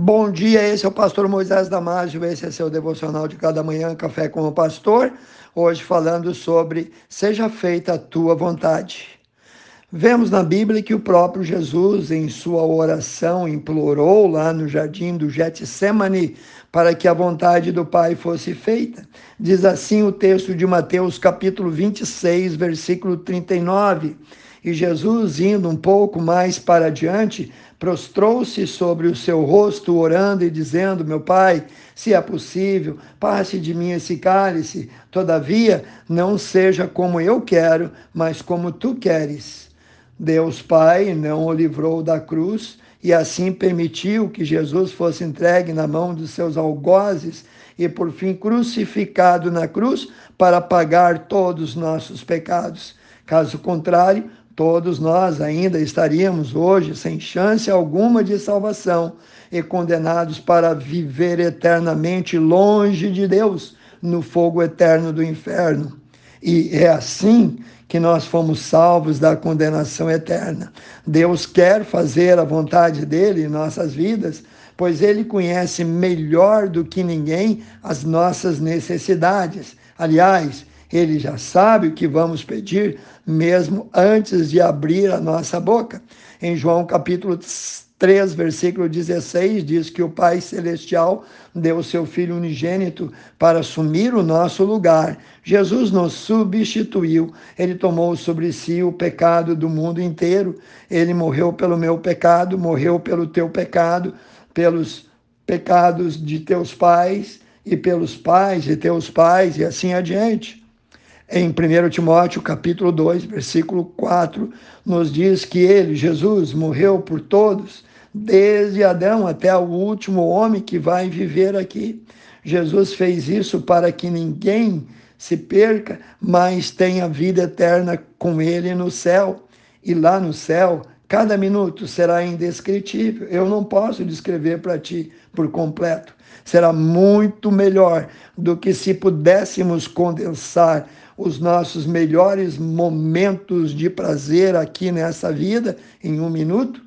Bom dia, esse é o pastor Moisés Damásio, esse é seu devocional de cada manhã, Café com o Pastor. Hoje falando sobre Seja feita a tua vontade. Vemos na Bíblia que o próprio Jesus, em sua oração, implorou lá no jardim do Getsemane para que a vontade do Pai fosse feita. Diz assim o texto de Mateus, capítulo 26, versículo 39. E Jesus, indo um pouco mais para adiante, prostrou-se sobre o seu rosto, orando e dizendo: Meu Pai, se é possível, passe de mim esse cálice. Todavia, não seja como eu quero, mas como tu queres. Deus Pai não o livrou da cruz e assim permitiu que Jesus fosse entregue na mão dos seus algozes e por fim crucificado na cruz para pagar todos os nossos pecados. Caso contrário, todos nós ainda estaríamos hoje sem chance alguma de salvação e condenados para viver eternamente longe de Deus, no fogo eterno do inferno. E é assim que nós fomos salvos da condenação eterna. Deus quer fazer a vontade dele em nossas vidas, pois ele conhece melhor do que ninguém as nossas necessidades. Aliás, ele já sabe o que vamos pedir, mesmo antes de abrir a nossa boca. Em João capítulo 3, versículo 16, diz que o Pai Celestial deu o seu Filho unigênito para assumir o nosso lugar. Jesus nos substituiu, ele tomou sobre si o pecado do mundo inteiro, ele morreu pelo meu pecado, morreu pelo teu pecado, pelos pecados de teus pais e pelos pais de teus pais e assim adiante. Em 1 Timóteo, capítulo 2, versículo 4, nos diz que ele, Jesus, morreu por todos, desde Adão até o último homem que vai viver aqui. Jesus fez isso para que ninguém se perca, mas tenha vida eterna com ele no céu. E lá no céu, cada minuto será indescritível. Eu não posso descrever para ti por completo. Será muito melhor do que se pudéssemos condensar os nossos melhores momentos de prazer aqui nessa vida em um minuto.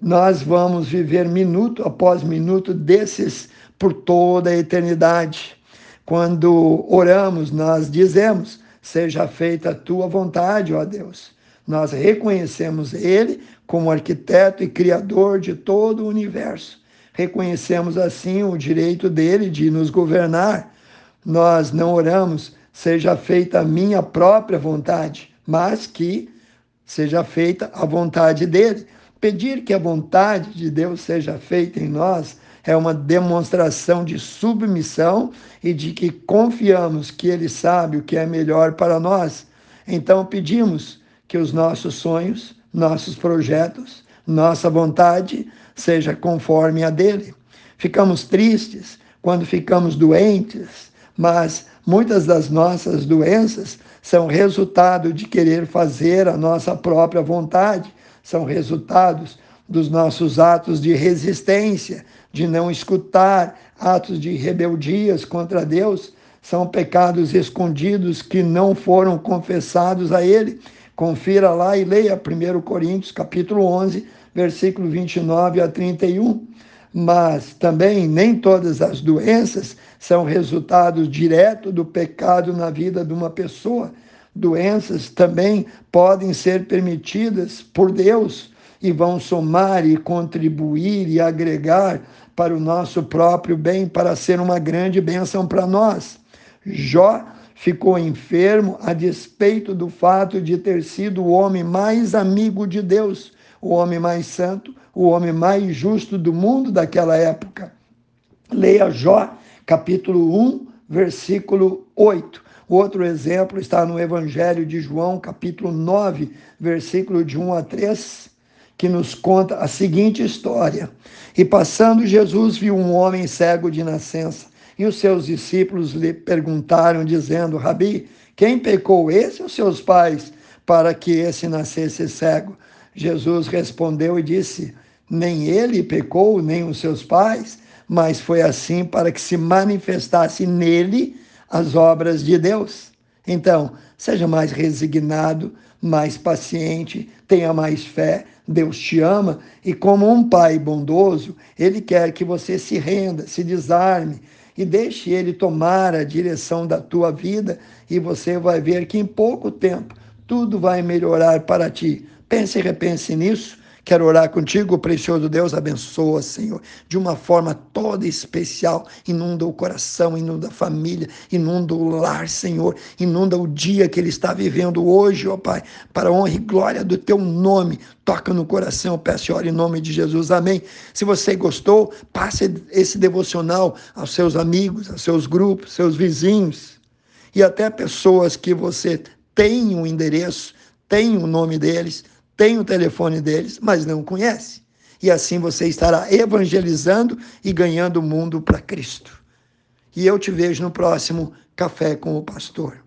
Nós vamos viver minuto após minuto desses por toda a eternidade. Quando oramos, nós dizemos: Seja feita a tua vontade, ó Deus. Nós reconhecemos Ele como arquiteto e criador de todo o universo. Reconhecemos assim o direito dele de nos governar. Nós não oramos seja feita a minha própria vontade, mas que seja feita a vontade dele. Pedir que a vontade de Deus seja feita em nós é uma demonstração de submissão e de que confiamos que ele sabe o que é melhor para nós. Então pedimos que os nossos sonhos, nossos projetos, nossa vontade seja conforme a dele. Ficamos tristes quando ficamos doentes, mas muitas das nossas doenças são resultado de querer fazer a nossa própria vontade, são resultados dos nossos atos de resistência, de não escutar, atos de rebeldias contra Deus, são pecados escondidos que não foram confessados a Ele. Confira lá e leia 1 Coríntios, capítulo 11, versículo 29 a 31 mas também nem todas as doenças são resultado direto do pecado na vida de uma pessoa. Doenças também podem ser permitidas por Deus e vão somar e contribuir e agregar para o nosso próprio bem, para ser uma grande bênção para nós. Jó ficou enfermo a despeito do fato de ter sido o homem mais amigo de Deus o homem mais santo, o homem mais justo do mundo daquela época. Leia Jó, capítulo 1, versículo 8. Outro exemplo está no Evangelho de João, capítulo 9, versículo de 1 a 3, que nos conta a seguinte história. E passando Jesus viu um homem cego de nascença, e os seus discípulos lhe perguntaram, dizendo: Rabi, quem pecou, esse ou seus pais, para que esse nascesse cego? Jesus respondeu e disse: Nem ele pecou, nem os seus pais, mas foi assim para que se manifestasse nele as obras de Deus. Então, seja mais resignado, mais paciente, tenha mais fé, Deus te ama e, como um pai bondoso, ele quer que você se renda, se desarme e deixe ele tomar a direção da tua vida e você vai ver que em pouco tempo tudo vai melhorar para ti. Pense e repense nisso Quero orar contigo, precioso Deus, abençoa, Senhor, de uma forma toda especial. Inunda o coração, inunda a família, inunda o lar, Senhor, inunda o dia que ele está vivendo hoje, ó Pai, para a honra e glória do teu nome. Toca no coração, peço e oro em nome de Jesus, amém. Se você gostou, passe esse devocional aos seus amigos, aos seus grupos, seus vizinhos e até pessoas que você tem o um endereço, tem o nome deles tem o telefone deles, mas não conhece. E assim você estará evangelizando e ganhando o mundo para Cristo. E eu te vejo no próximo Café com o Pastor.